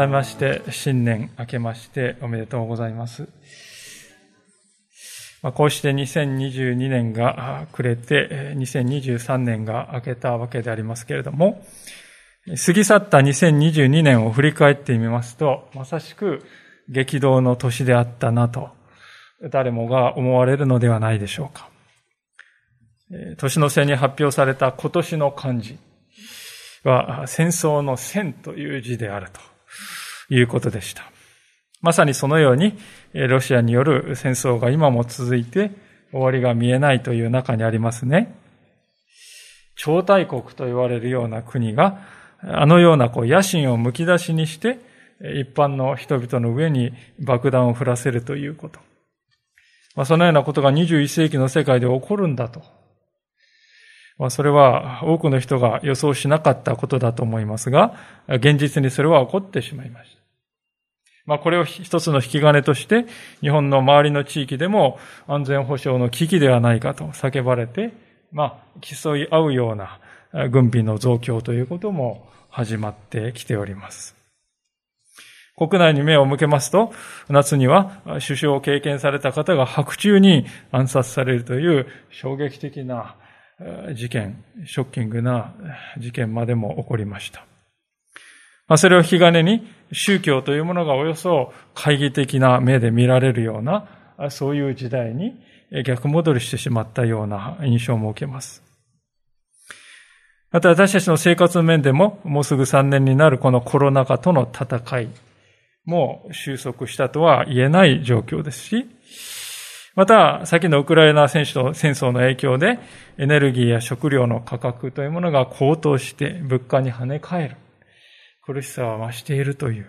改めまして新年明けましておめでとうございます。まあ、こうして2022年が暮れて2023年が明けたわけでありますけれども、過ぎ去った2022年を振り返ってみますと、まさしく激動の年であったなと、誰もが思われるのではないでしょうか。年の瀬に発表された今年の漢字は戦争の戦という字であると。いうことでした。まさにそのように、ロシアによる戦争が今も続いて終わりが見えないという中にありますね。超大国と言われるような国が、あのようなこう野心をむき出しにして、一般の人々の上に爆弾を降らせるということ。まあ、そのようなことが21世紀の世界で起こるんだと。まあ、それは多くの人が予想しなかったことだと思いますが、現実にそれは起こってしまいました。まあ、これを一つの引き金として、日本の周りの地域でも安全保障の危機ではないかと叫ばれて、まあ、競い合うような軍備の増強ということも始まってきております。国内に目を向けますと、夏には首相を経験された方が白昼に暗殺されるという衝撃的な事件、ショッキングな事件までも起こりました。まあ、それを引き金に宗教というものがおよそ懐疑的な目で見られるような、そういう時代に逆戻りしてしまったような印象も受けます。また私たちの生活面でも、もうすぐ3年になるこのコロナ禍との戦いも収束したとは言えない状況ですし、また、先のウクライナ戦争の影響で、エネルギーや食料の価格というものが高騰して、物価に跳ね返る。苦しさは増しているという。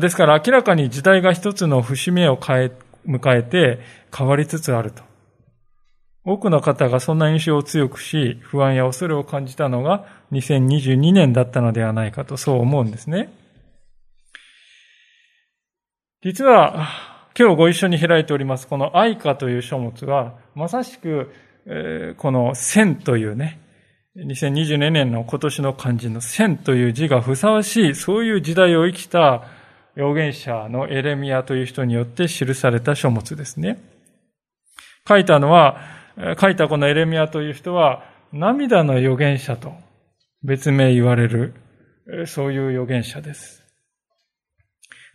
ですから明らかに時代が一つの節目を、迎えて変わりつつあると。多くの方がそんな印象を強くし、不安や恐れを感じたのが2022年だったのではないかとそう思うんですね。実は、今日ご一緒に開いております、この愛歌という書物は、まさしく、この線というね、2022年の今年の漢字の千という字がふさわしい、そういう時代を生きた預言者のエレミアという人によって記された書物ですね。書いたのは、書いたこのエレミアという人は、涙の預言者と別名言われる、そういう預言者です。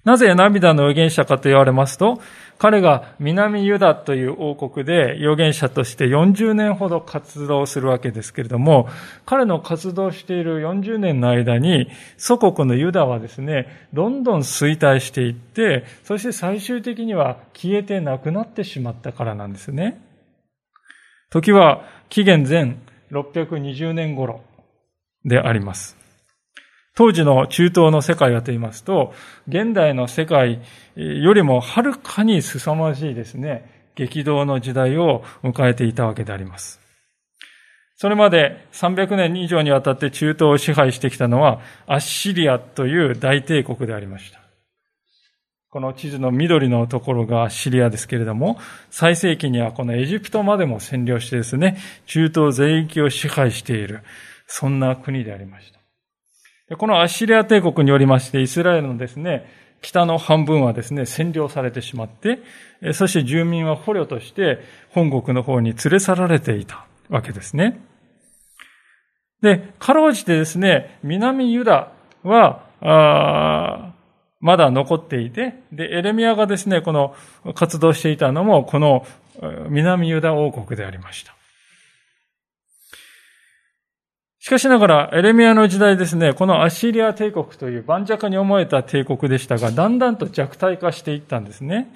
なぜ涙の預言者かと言われますと、彼が南ユダという王国で預言者として40年ほど活動するわけですけれども、彼の活動している40年の間に、祖国のユダはですね、どんどん衰退していって、そして最終的には消えてなくなってしまったからなんですね。時は紀元前620年頃であります。当時の中東の世界はと言いますと、現代の世界よりもはるかに凄まじいですね、激動の時代を迎えていたわけであります。それまで300年以上にわたって中東を支配してきたのはアッシリアという大帝国でありました。この地図の緑のところがアッシリアですけれども、最盛期にはこのエジプトまでも占領してですね、中東全域を支配している、そんな国でありました。このアッシリア帝国によりまして、イスラエルのですね、北の半分はですね、占領されてしまって、そして住民は捕虜として本国の方に連れ去られていたわけですね。で、かろうじてですね、南ユダは、まだ残っていて、で、エレミアがですね、この活動していたのも、この南ユダ王国でありました。しかしながら、エレミアの時代ですね、このアシリア帝国という盤石に思えた帝国でしたが、だんだんと弱体化していったんですね。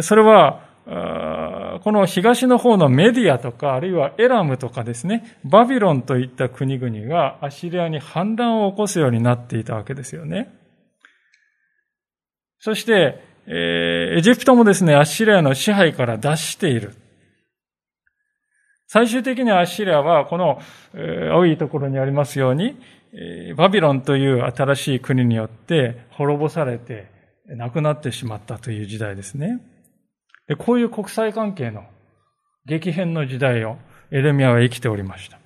それは、この東の方のメディアとか、あるいはエラムとかですね、バビロンといった国々がアシリアに反乱を起こすようになっていたわけですよね。そして、エジプトもですね、アシリアの支配から脱している。最終的にアッシリアは、この、青いところにありますように、え、バビロンという新しい国によって滅ぼされて、亡くなってしまったという時代ですね。でこういう国際関係の激変の時代をエレミアは生きておりました。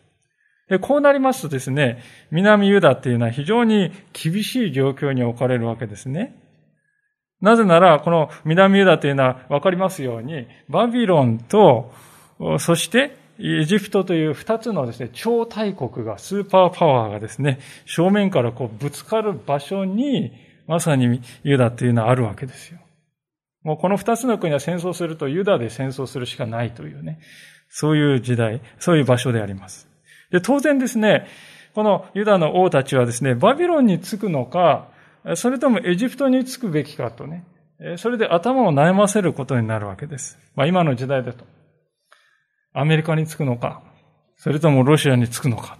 で、こうなりますとですね、南ユダっていうのは非常に厳しい状況に置かれるわけですね。なぜなら、この南ユダというのは分かりますように、バビロンと、そしてエジプトという二つのですね、超大国が、スーパーパワーがですね、正面からこうぶつかる場所に、まさにユダというのはあるわけですよ。もうこの二つの国は戦争するとユダで戦争するしかないというね、そういう時代、そういう場所であります。で、当然ですね、このユダの王たちはですね、バビロンに着くのか、それともエジプトに着くべきかとね、それで頭を悩ませることになるわけです。まあ今の時代だと。アメリカに着くのか、それともロシアに着くのか、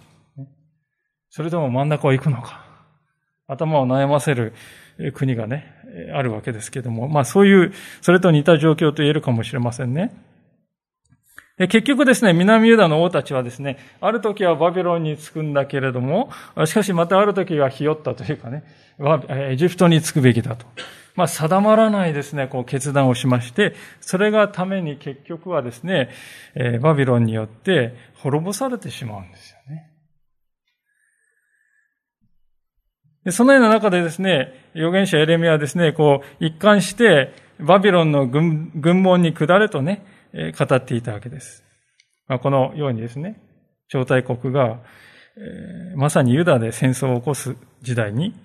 それとも真ん中を行くのか、頭を悩ませる国がね、あるわけですけども、まあそういう、それと似た状況と言えるかもしれませんね。で結局ですね、南ユダの王たちはですね、ある時はバビロンに着くんだけれども、しかしまたある時はひよったというかね、エジプトに着くべきだと。まあ、定まらないですね、こう決断をしまして、それがために結局はですね、えバビロンによって滅ぼされてしまうんですよね。でそのような中でですね、預言者エレミはですね、こう、一貫して、バビロンの軍軍門に下れとね、え語っていたわけです。まあ、このようにですね、超大国が、えー、まさにユダで戦争を起こす時代に、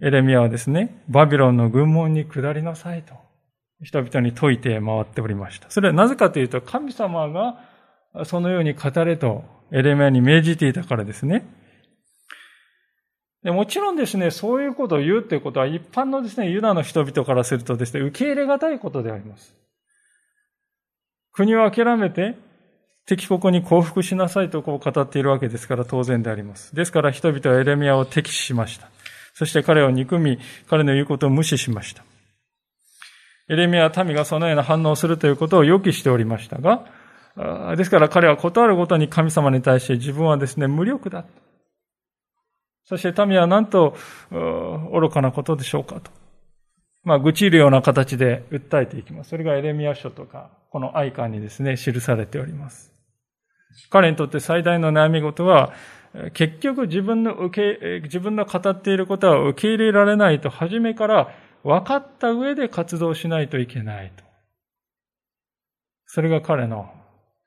エレミアはですね、バビロンの軍門に下りなさいと、人々に説いて回っておりました。それはなぜかというと、神様がそのように語れとエレミアに命じていたからですね。でもちろんですね、そういうことを言うということは一般のですね、ユダの人々からするとですね、受け入れがたいことであります。国を諦めて敵国に降伏しなさいとこう語っているわけですから当然であります。ですから人々はエレミアを敵視しました。そして彼を憎み、彼の言うことを無視しました。エレミアは民がそのような反応をするということを予期しておりましたが、ですから彼は断るごとに神様に対して自分はですね、無力だ。そして民は何と愚かなことでしょうかと。まあ、愚痴るような形で訴えていきます。それがエレミア書とか、この愛観にですね、記されております。彼にとって最大の悩み事は、結局自分の受け、自分の語っていることは受け入れられないと、初めから分かった上で活動しないといけないと。それが彼の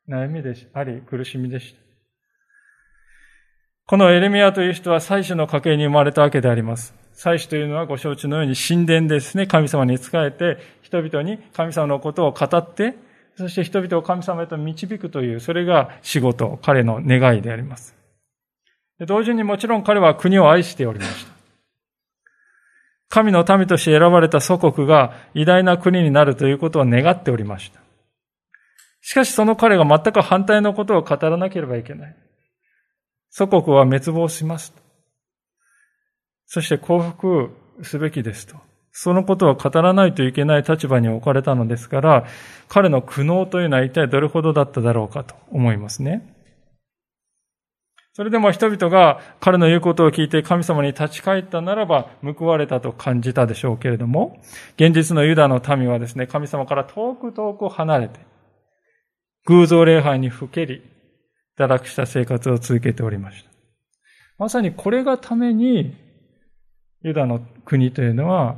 悩みであり、苦しみでした。このエレミアという人は祭司の家系に生まれたわけであります。祭司というのはご承知のように神殿ですね、神様に仕えて、人々に神様のことを語って、そして人々を神様へと導くという、それが仕事、彼の願いであります。同時にもちろん彼は国を愛しておりました。神の民として選ばれた祖国が偉大な国になるということを願っておりました。しかしその彼が全く反対のことを語らなければいけない。祖国は滅亡します。そして幸福すべきですと。そのことを語らないといけない立場に置かれたのですから、彼の苦悩というのは一体どれほどだっただろうかと思いますね。それでも人々が彼の言うことを聞いて神様に立ち返ったならば報われたと感じたでしょうけれども、現実のユダの民はですね、神様から遠く遠く離れて、偶像礼拝にふけり、堕落した生活を続けておりました。まさにこれがためにユダの国というのは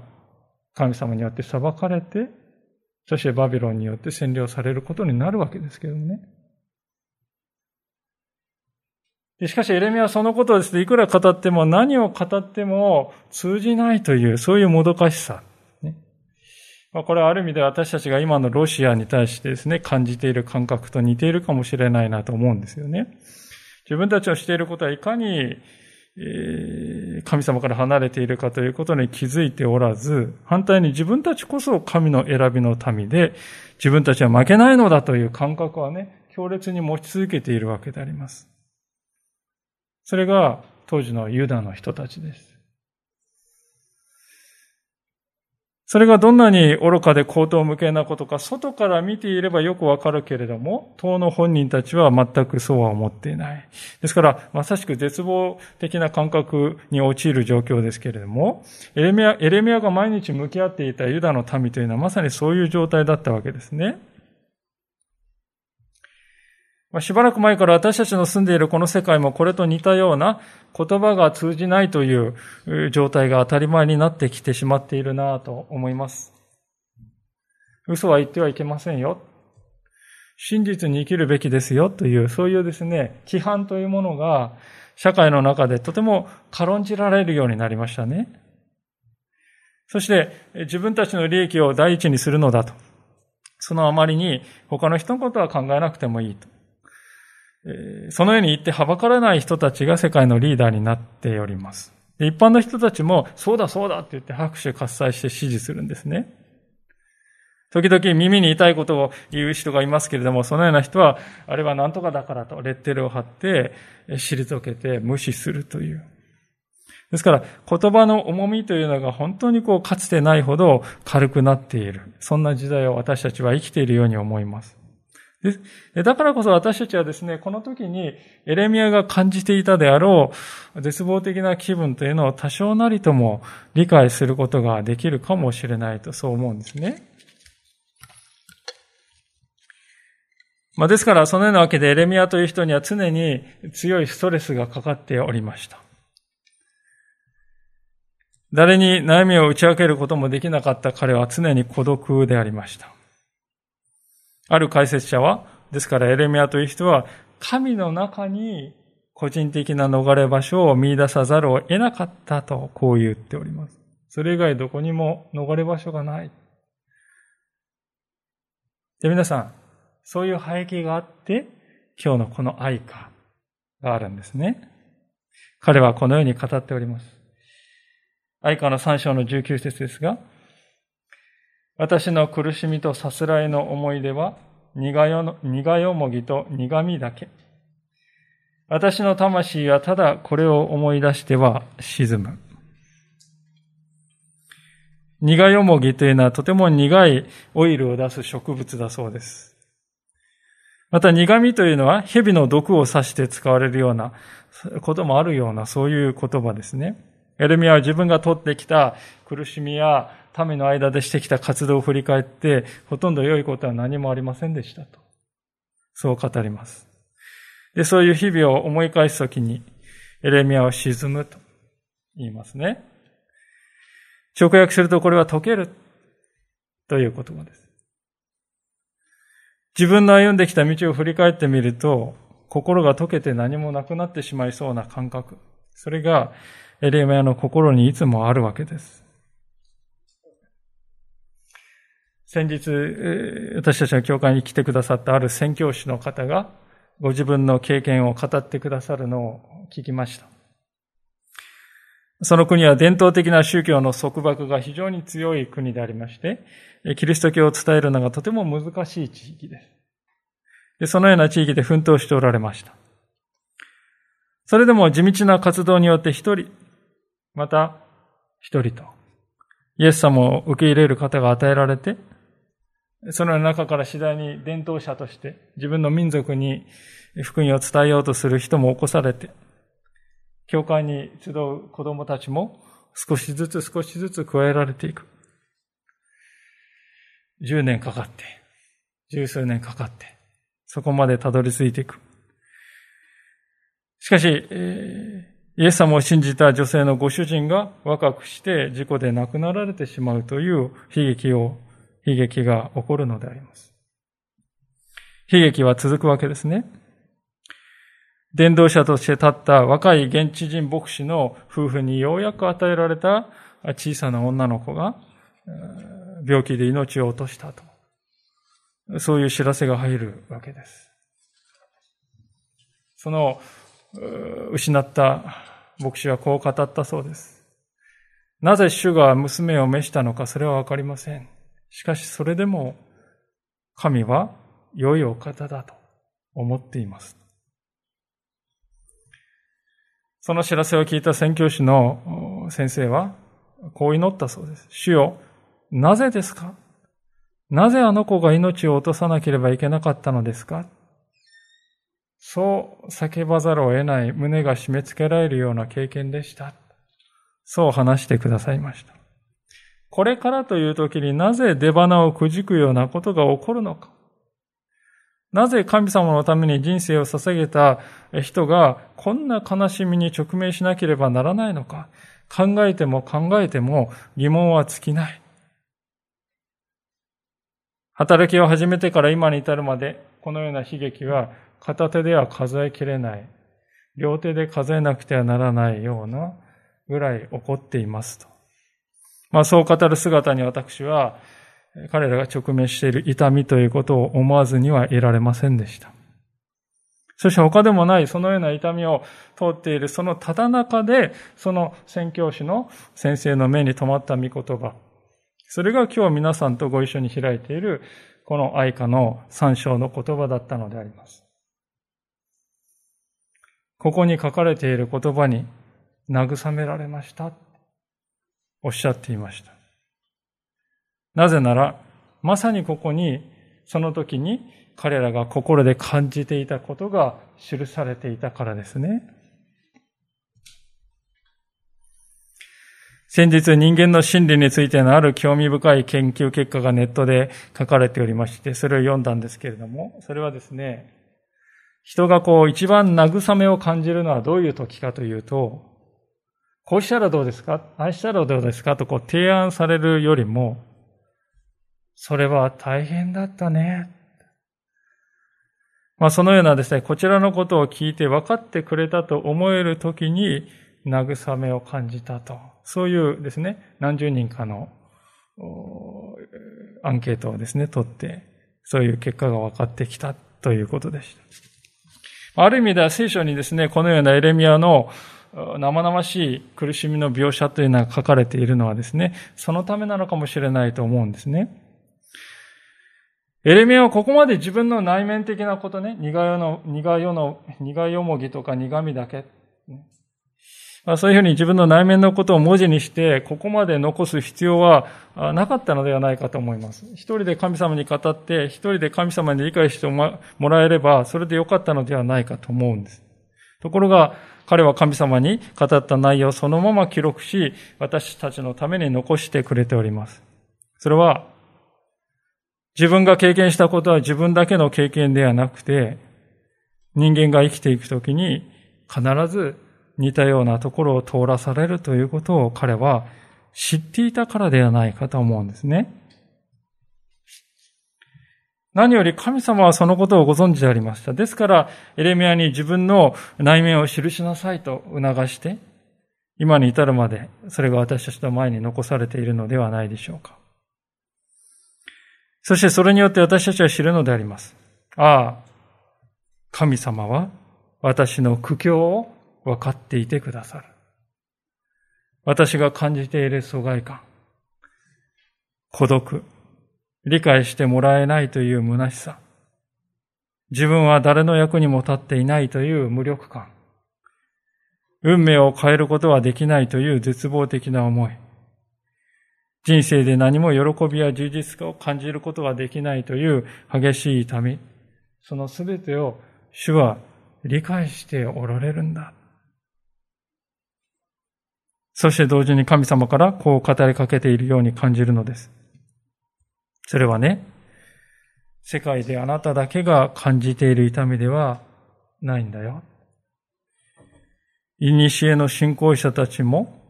神様によって裁かれて、そしてバビロンによって占領されることになるわけですけどね。しかしエレミはそのことをですね、いくら語っても何を語っても通じないという、そういうもどかしさ。ね、ま、これはある意味で私たちが今のロシアに対してですね、感じている感覚と似ているかもしれないなと思うんですよね。自分たちのしていることはいかにえ神様から離れているかということに気づいておらず、反対に自分たちこそ神の選びの民で、自分たちは負けないのだという感覚はね、強烈に持ち続けているわけであります。それが当時のユダの人たちです。それがどんなに愚かで高等無形なことか、外から見ていればよくわかるけれども、党の本人たちは全くそうは思っていない。ですから、まさしく絶望的な感覚に陥る状況ですけれども、エレミア、エレミアが毎日向き合っていたユダの民というのはまさにそういう状態だったわけですね。まあ、しばらく前から私たちの住んでいるこの世界もこれと似たような言葉が通じないという状態が当たり前になってきてしまっているなと思います。嘘は言ってはいけませんよ。真実に生きるべきですよという、そういうですね、規範というものが社会の中でとても軽んじられるようになりましたね。そして自分たちの利益を第一にするのだと。そのあまりに他の人のことは考えなくてもいいと。そのように言ってはばからない人たちが世界のリーダーになっております。一般の人たちも、そうだそうだって言って拍手喝采して支持するんですね。時々耳に痛いことを言う人がいますけれども、そのような人は、あれは何とかだからとレッテルを貼って、退けて無視するという。ですから、言葉の重みというのが本当にこう、かつてないほど軽くなっている。そんな時代を私たちは生きているように思います。ですだからこそ私たちはですね、この時にエレミアが感じていたであろう絶望的な気分というのを多少なりとも理解することができるかもしれないとそう思うんですね。まあ、ですから、そのようなわけでエレミアという人には常に強いストレスがかかっておりました。誰に悩みを打ち明けることもできなかった彼は常に孤独でありました。ある解説者は、ですからエレミアという人は、神の中に個人的な逃れ場所を見出さざるを得なかったと、こう言っております。それ以外どこにも逃れ場所がない。で、皆さん、そういう背景があって、今日のこの愛歌があるんですね。彼はこのように語っております。愛歌の3章の19節ですが、私の苦しみとさすらいの思い出は苦よ苦よもぎと苦みだけ。私の魂はただこれを思い出しては沈む。苦よもぎというのはとても苦いオイルを出す植物だそうです。また苦味というのは蛇の毒を指して使われるようなこともあるようなそういう言葉ですね。エルミアは自分が取ってきた苦しみや民の間でしてきた活動を振り返って、ほとんど良いことは何もありませんでしたと。そう語ります。で、そういう日々を思い返すときに、エレミアは沈むと言いますね。直訳するとこれは溶けるという言葉です。自分の歩んできた道を振り返ってみると、心が溶けて何もなくなってしまいそうな感覚。それがエレミアの心にいつもあるわけです。先日、私たちの教会に来てくださったある宣教師の方が、ご自分の経験を語ってくださるのを聞きました。その国は伝統的な宗教の束縛が非常に強い国でありまして、キリスト教を伝えるのがとても難しい地域です。でそのような地域で奮闘しておられました。それでも地道な活動によって一人、また一人と、イエス様を受け入れる方が与えられて、その中から次第に伝統者として自分の民族に福音を伝えようとする人も起こされて、教会に集う子供たちも少しずつ少しずつ加えられていく。10年かかって、十数年かかって、そこまでたどり着いていく。しかし、イエス様を信じた女性のご主人が若くして事故で亡くなられてしまうという悲劇を悲劇が起こるのであります。悲劇は続くわけですね。伝道者として立った若い現地人牧師の夫婦にようやく与えられた小さな女の子が病気で命を落としたと。そういう知らせが入るわけです。その失った牧師はこう語ったそうです。なぜ主が娘を召したのかそれはわかりません。しかしそれでも神は良いお方だと思っています。その知らせを聞いた宣教師の先生はこう祈ったそうです。主よ、なぜですか？なぜあの子が命を落とさなければいけなかったのですか？そう叫ばざるを得ない胸が締め付けられるような経験でした。そう話してくださいました。これからという時になぜ出花をくじくようなことが起こるのか。なぜ神様のために人生を捧げた人がこんな悲しみに直面しなければならないのか。考えても考えても疑問は尽きない。働きを始めてから今に至るまで、このような悲劇は片手では数えきれない。両手で数えなくてはならないようなぐらい起こっていますと。まあそう語る姿に私は、彼らが直面している痛みということを思わずにはいられませんでした。そして他でもないそのような痛みを通っているそのただ中で、その宣教師の先生の目に留まった御言葉。それが今日皆さんとご一緒に開いているこの愛花の三章の言葉だったのであります。ここに書かれている言葉に慰められました。おっしゃっていました。なぜなら、まさにここに、その時に彼らが心で感じていたことが記されていたからですね。先日人間の心理についてのある興味深い研究結果がネットで書かれておりまして、それを読んだんですけれども、それはですね、人がこう一番慰めを感じるのはどういう時かというと、こうしたらどうですか？ああしたらどうですか？とこう提案されるよりも、それは大変だったね。まあそのようなですね、こちらのことを聞いて分かってくれたと思えるときに慰めを感じたと。そういうですね、何十人かのアンケートをですね、取って、そういう結果が分かってきたということでした。ある意味では聖書にですね、このようなエレミアの生々しい苦しみの描写というのが書かれているのはですね、そのためなのかもしれないと思うんですね。エレミアはここまで自分の内面的なことね、苦よの、苦よの、苦よもぎとか苦みだけ、まあ、そういうふうに自分の内面のことを文字にして、ここまで残す必要はなかったのではないかと思います。一人で神様に語って、一人で神様に理解してもらえれば、それでよかったのではないかと思うんです。ところが、彼は神様に語った内容をそのまま記録し、私たちのために残してくれております。それは、自分が経験したことは自分だけの経験ではなくて、人間が生きていくときに必ず似たようなところを通らされるということを彼は知っていたからではないかと思うんですね。何より神様はそのことをご存知でありました。ですから、エレミアに自分の内面を記しなさいと促して、今に至るまで、それが私たちの前に残されているのではないでしょうか。そしてそれによって私たちは知るのであります。ああ、神様は私の苦境を分かっていてくださる。私が感じている疎外感、孤独、理解してもらえないという虚しさ、自分は誰の役にも立っていないという無力感、運命を変えることはできないという絶望的な思い、人生で何も喜びや充実感を感じることができないという激しい痛み、そのすべてを主は理解しておられるんだ。そして同時に神様からこう語りかけているように感じるのです。それはね、世界であなただけが感じている痛みではないんだよ。いにしえの信仰者たちも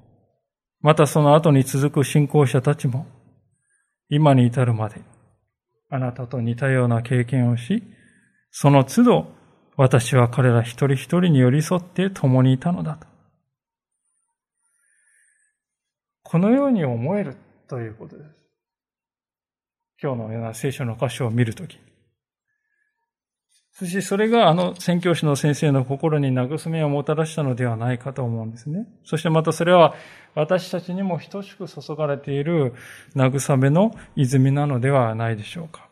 またその後に続く信仰者たちも、今に至るまで、あなたと似たような経験をし、その都度、私は彼ら一人一人に寄り添って共にいたのだと。このように思えるということです。今日のような聖書の箇所を見るとき。そしてそれがあの宣教師の先生の心に慰めをもたらしたのではないかと思うんですね。そしてまたそれは私たちにも等しく注がれている慰めの泉なのではないでしょうか。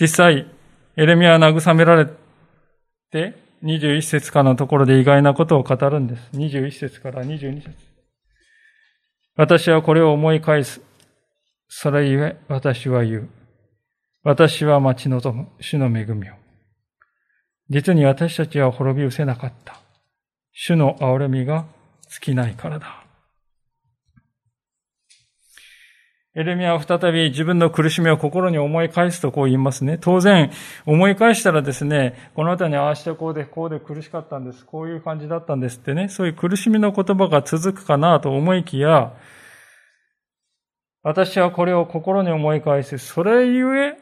実際、エレミアは慰められて、21節からのところで意外なことを語るんです。21節から22節。私はこれを思い返す。それゆえ私は言う。私は待ち望む主の恵みを。実に私たちは滅び失せなかった。主の憐れみが尽きないからだ。エレミアは再び自分の苦しみを心に思い返すとこう言いますね。当然、思い返したらですね、この後にああしてこうで、こうで苦しかったんです。こういう感じだったんですってね、そういう苦しみの言葉が続くかなと思いきや、私はこれを心に思い返す。それゆえ、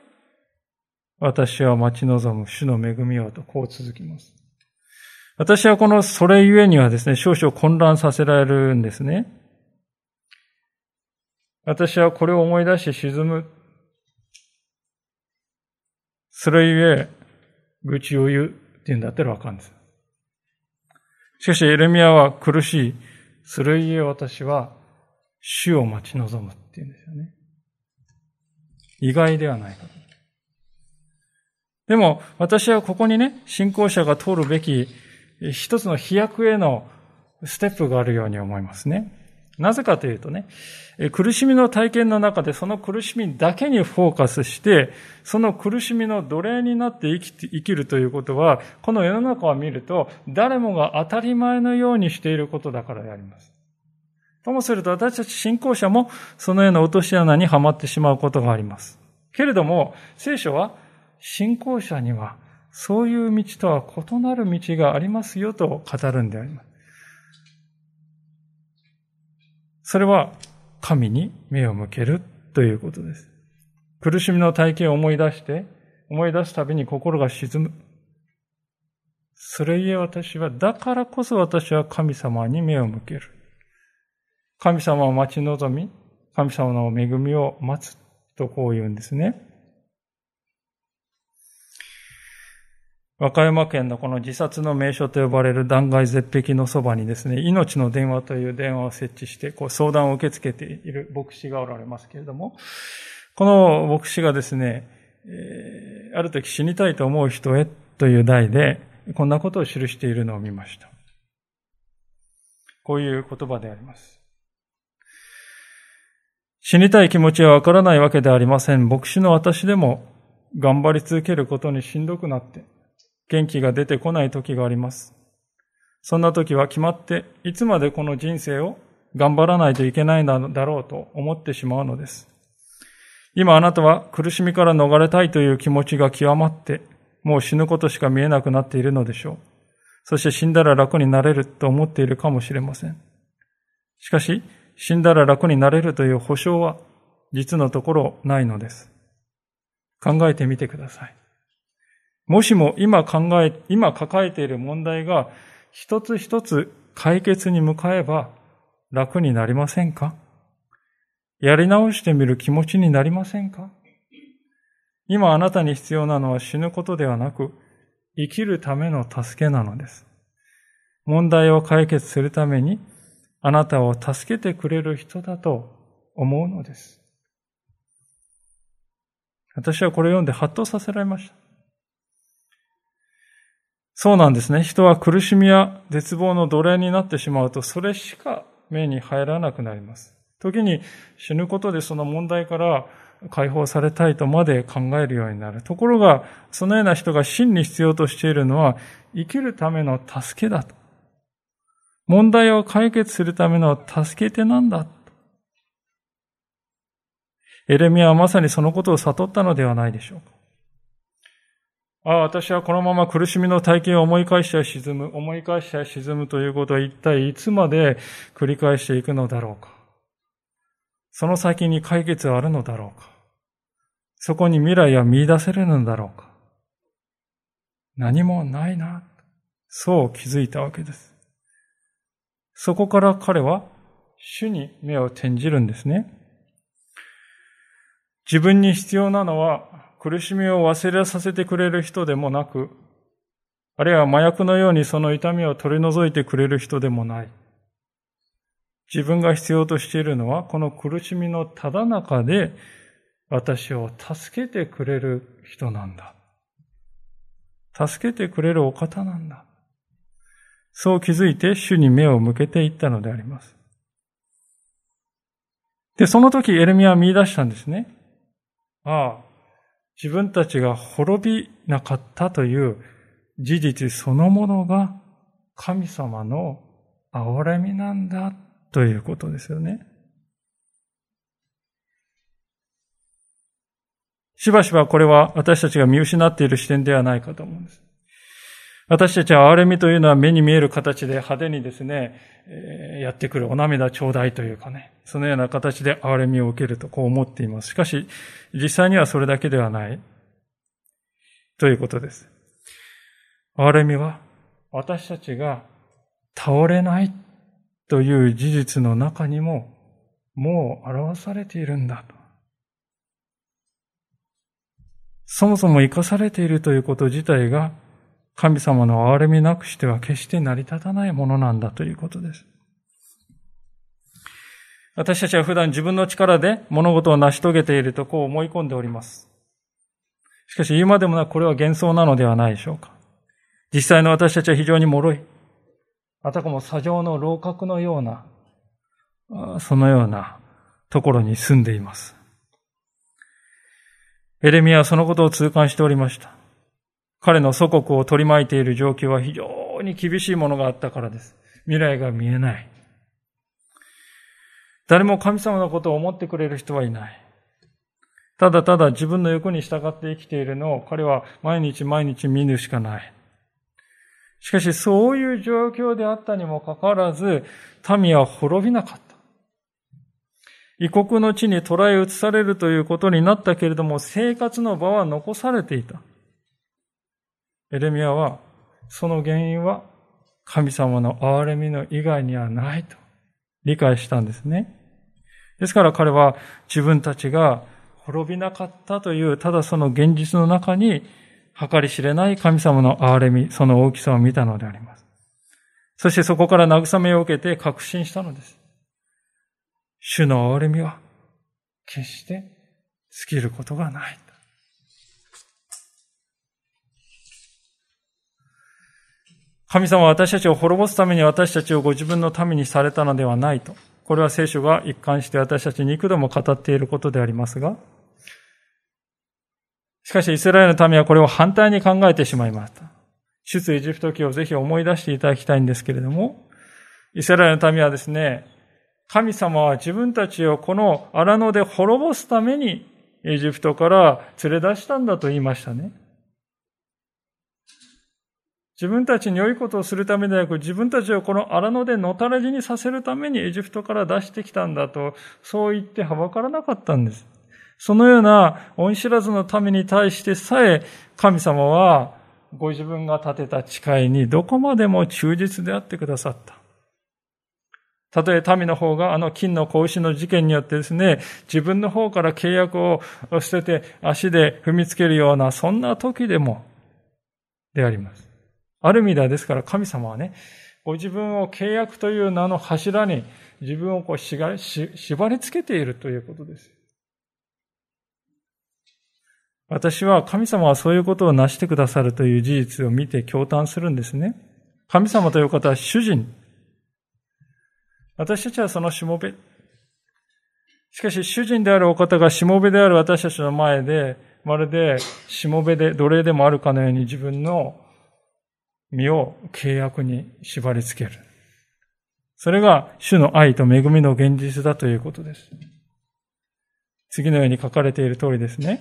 私は待ち望む主の恵みをとこう続きます。私はこのそれゆえにはですね、少々混乱させられるんですね。私はこれを思い出して沈む。それゆえ、愚痴を言うっていうんだったらわかるんです。しかし、エレミアは苦しい。それゆえ私は主を待ち望むっていうんですよね。意外ではないか。でも、私はここにね、信仰者が通るべき一つの飛躍へのステップがあるように思いますね。なぜかというとね、苦しみの体験の中でその苦しみだけにフォーカスして、その苦しみの奴隷になって生き生きるということは、この世の中を見ると、誰もが当たり前のようにしていることだからであります。ともすると私たち信仰者もそのような落とし穴にはまってしまうことがあります。けれども、聖書は信仰者にはそういう道とは異なる道がありますよと語るんであります。それは神に目を向けるということです。苦しみの体験を思い出して、思い出すたびに心が沈む。それゆえ私は、だからこそ私は神様に目を向ける。神様を待ち望み、神様の恵みを待つとこう言うんですね。和歌山県のこの自殺の名所と呼ばれる断崖絶壁のそばにですね、命の電話という電話を設置して、こう相談を受け付けている牧師がおられますけれども、この牧師がですね、えー、ある時死にたいと思う人へという題で、こんなことを記しているのを見ました。こういう言葉であります。死にたい気持ちはわからないわけではありません。牧師の私でも頑張り続けることにしんどくなって、元気が出てこない時があります。そんな時は決まっていつまでこの人生を頑張らないといけないのだろうと思ってしまうのです。今あなたは苦しみから逃れたいという気持ちが極まって、もう死ぬことしか見えなくなっているのでしょう。そして死んだら楽になれると思っているかもしれません。しかし、死んだら楽になれるという保証は実のところないのです。考えてみてください。もしも今考え、今抱えている問題が一つ一つ解決に向かえば楽になりませんか？やり直してみる気持ちになりませんか？今あなたに必要なのは死ぬことではなく、生きるための助けなのです。問題を解決するために、あなたを助けてくれる人だと思うのです。私はこれを読んでハッとさせられました。そうなんですね。人は苦しみや絶望の奴隷になってしまうと、それしか目に入らなくなります。時に死ぬことでその問題から解放されたいとまで考えるようになる。ところが、そのような人が真に必要としているのは、生きるための助けだと。問題を解決するための助け手なんだ。エレミアはまさにそのことを悟ったのではないでしょうか。ああ、私はこのまま苦しみの体験を思い返しては沈む、思い返しては沈むということを一体いつまで繰り返していくのだろうか。その先に解決はあるのだろうか。そこに未来は見出せるのだろうか。何もないな。そう気づいたわけです。そこから彼は主に目を転じるんですね。自分に必要なのは苦しみを忘れさせてくれる人でもなく、あるいは麻薬のようにその痛みを取り除いてくれる人でもない。自分が必要としているのは、この苦しみのただ中で私を助けてくれる人なんだ。助けてくれるお方なんだ。そう気づいて主に目を向けていったのであります。で、その時エレミアは見出したんですね。ああ、自分たちが滅びなかったという事実そのものが神様の憐れみなんだということですよね。しばしばこれは私たちが見失っている視点ではないかと思うんです。私たちは憐れみというのは目に見える形で派手にですね、やってくるお涙ちょうだいというかね、そのような形で憐れみを受けるとこう思っています。しかし、実際にはそれだけではないということです。憐れみは私たちが倒れないという事実の中にももう表されているんだと。そもそも生かされているということ自体が神様の憐れみなくしては決して成り立たないものなんだということです。私たちは普段自分の力で物事を成し遂げているとこう思い込んでおります。しかし言うまでもなくこれは幻想なのではないでしょうか。実際の私たちは非常に脆い。あたかも砂上の楼閣のような、そのようなところに住んでいます。エレミアはそのことを痛感しておりました。彼の祖国を取り巻いている状況は非常に厳しいものがあったからです。未来が見えない。誰も神様のことを思ってくれる人はいない。ただただ自分の欲に従って生きているのを彼は毎日毎日見るしかない。しかしそういう状況であったにもかかわらず、民は滅びなかった。異国の地に捕らえ移されるということになったけれども、生活の場は残されていた。エレミアは、その原因は神様の憐れみの以外にはないと理解したんですね。ですから彼は自分たちが滅びなかったという、ただその現実の中に、計り知れない神様の憐れみ、その大きさを見たのであります。そしてそこから慰めを受けて確信したのです。主の憐れみは決して尽きることがない。神様は私たちを滅ぼすために私たちをご自分の民にされたのではないと。これは聖書が一貫して私たちに幾度も語っていることでありますが、しかしイスラエルの民はこれを反対に考えてしまいました。出エジプト記をぜひ思い出していただきたいんですけれども、イスラエルの民はですね、神様は自分たちをこの荒野で滅ぼすためにエジプトから連れ出したんだと言いましたね。自分たちに良いことをするためでなく、自分たちをこの荒野でのたらじにさせるためにエジプトから出してきたんだと、そう言ってはばからなかったんです。そのような恩知らずの民に対してさえ、神様はご自分が建てた誓いにどこまでも忠実であってくださった。たとえ民の方があの金の格子の事件によってですね、自分の方から契約を捨てて足で踏みつけるような、そんな時でも、であります。ある意味ではですから神様はね、ご自分を契約という名の柱に自分をこうしがし縛り付けているということです。私は神様はそういうことを成してくださるという事実を見て驚嘆するんですね。神様という方は主人。私たちはそのしもべ。しかし主人であるお方がしもべである私たちの前で、まるでしもべで奴隷でもあるかのように自分の身を契約に縛り付ける。それが主の愛と恵みの現実だということです。次のように書かれている通りですね。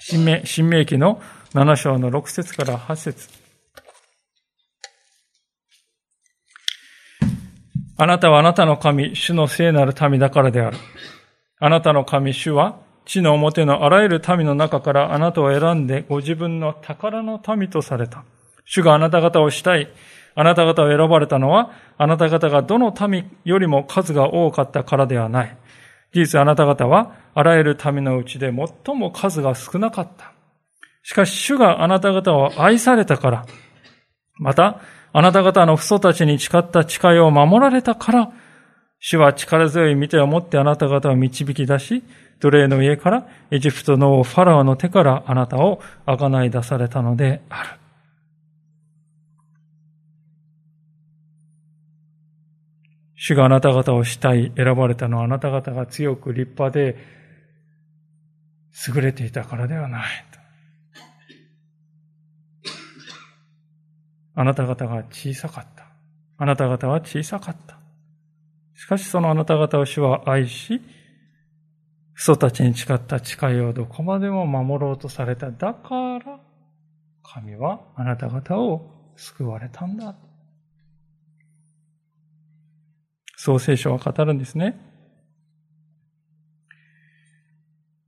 新明新明記の7章の6節から8節あなたはあなたの神、主の聖なる民だからである。あなたの神、主は、地の表のあらゆる民の中からあなたを選んでご自分の宝の民とされた。主があなた方をしたい。あなた方を選ばれたのは、あなた方がどの民よりも数が多かったからではない。事実あなた方は、あらゆる民のうちで最も数が少なかった。しかし主があなた方を愛されたから、また、あなた方の父祖たちに誓った誓いを守られたから、主は力強い見てを持ってあなた方を導き出し、奴隷の家からエジプトのファラオの手からあなたを贖い出されたのである。主があなた方をしたい、選ばれたのはあなた方が強く立派で優れていたからではない。あなた方が小さかった。あなた方は小さかった。しかしそのあなた方を主は愛し、父祖たちに誓った誓いをどこまでも守ろうとされた。だから、神はあなた方を救われたんだ。そう聖書は語るんですね。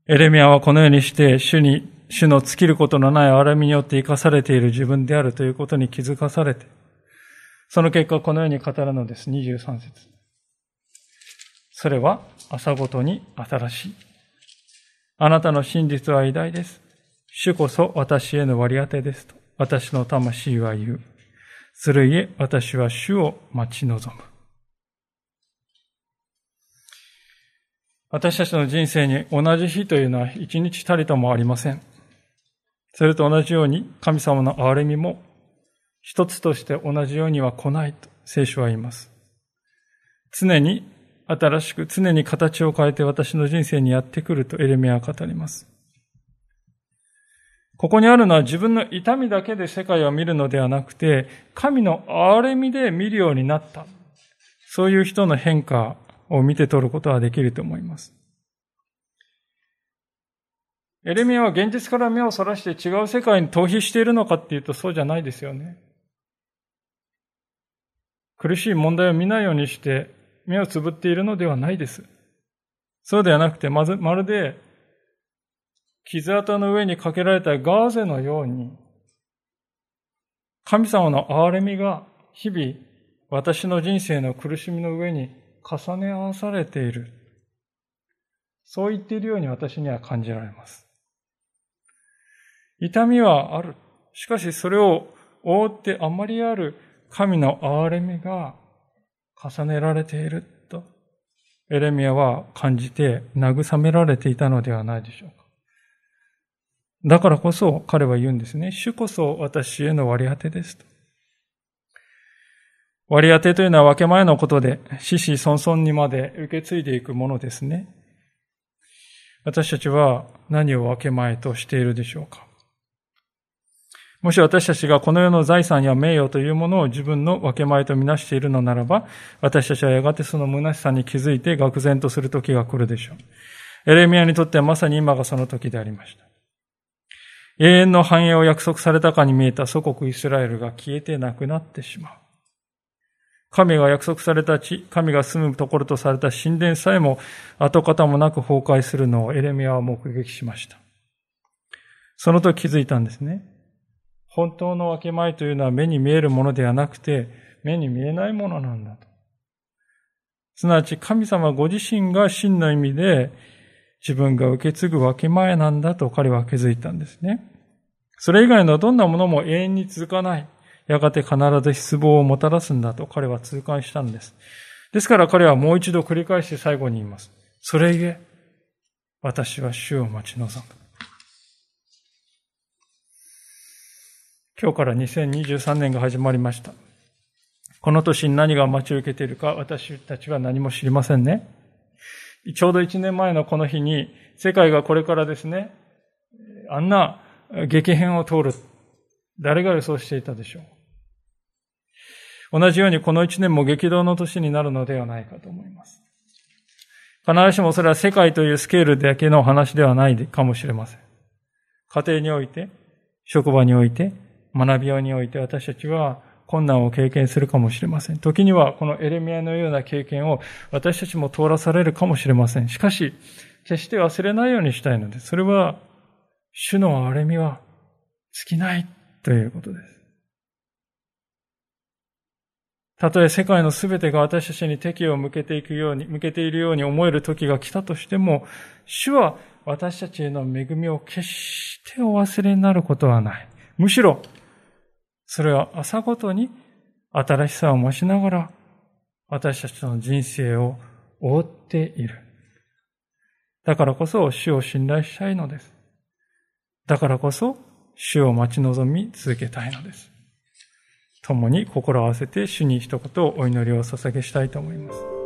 エレミアはこのようにして主に、主の尽きることのない荒みによって生かされている自分であるということに気づかされて、その結果このように語るのです。23節それは朝ごとに新しい。あなたの真実は偉大です。主こそ私への割り当てですと。私の魂は言う。それゆえ私は主を待ち望む。私たちの人生に同じ日というのは一日たりともありません。それと同じように神様の憐れみも一つとして同じようには来ないと聖書は言います。常に新しく常に形を変えて私の人生にやってくるとエレミアは語ります。ここにあるのは自分の痛みだけで世界を見るのではなくて、神の憐れみで見るようになった。そういう人の変化を見て取ることはできると思います。エレミアは現実から目をそらして違う世界に逃避しているのかっていうとそうじゃないですよね。苦しい問題を見ないようにして目をつぶっているのではないです。そうではなくて、まず、まるで、傷跡の上にかけられたガーゼのように、神様の憐れみが日々私の人生の苦しみの上に重ね合わされている。そう言っているように私には感じられます。痛みはある。しかしそれを覆ってあまりある神の憐れみが重ねられていると、エレミアは感じて慰められていたのではないでしょうか。だからこそ彼は言うんですね。主こそ私への割り当てですと。割り当てというのは分け前のことで、死死孫孫にまで受け継いでいくものですね。私たちは何を分け前としているでしょうかもし私たちがこの世の財産や名誉というものを自分の分け前とみなしているのならば、私たちはやがてその虚しさに気づいて愕然とする時が来るでしょう。エレミアにとってはまさに今がその時でありました。永遠の繁栄を約束されたかに見えた祖国イスラエルが消えてなくなってしまう。神が約束された地、神が住むところとされた神殿さえも跡形もなく崩壊するのをエレミアは目撃しました。その時気づいたんですね。本当の分け前というのは目に見えるものではなくて、目に見えないものなんだと。すなわち神様ご自身が真の意味で自分が受け継ぐ分け前なんだと彼は気づいたんですね。それ以外のどんなものも永遠に続かない。やがて必ず失望をもたらすんだと彼は痛感したんです。ですから彼はもう一度繰り返して最後に言います。それゆえ、私は主を待ち望む。今日から2023年が始まりました。この年に何が待ち受けているか私たちは何も知りませんね。ちょうど1年前のこの日に世界がこれからですね、あんな激変を通る。誰が予想していたでしょう。同じようにこの1年も激動の年になるのではないかと思います。必ずしもそれは世界というスケールだけの話ではないかもしれません。家庭において、職場において、学びようにおいて私たちは困難を経験するかもしれません。時にはこのエレミアのような経験を私たちも通らされるかもしれません。しかし、決して忘れないようにしたいので。それは、主の憐れみは尽きないということです。たとえ世界のすべてが私たちに敵を向けていくように、向けているように思える時が来たとしても、主は私たちへの恵みを決してお忘れになることはない。むしろ、それは朝ごとに新しさを増しながら私たちの人生を覆っている。だからこそ主を信頼したいのです。だからこそ主を待ち望み続けたいのです。共に心を合わせて主に一言お祈りを捧げしたいと思います。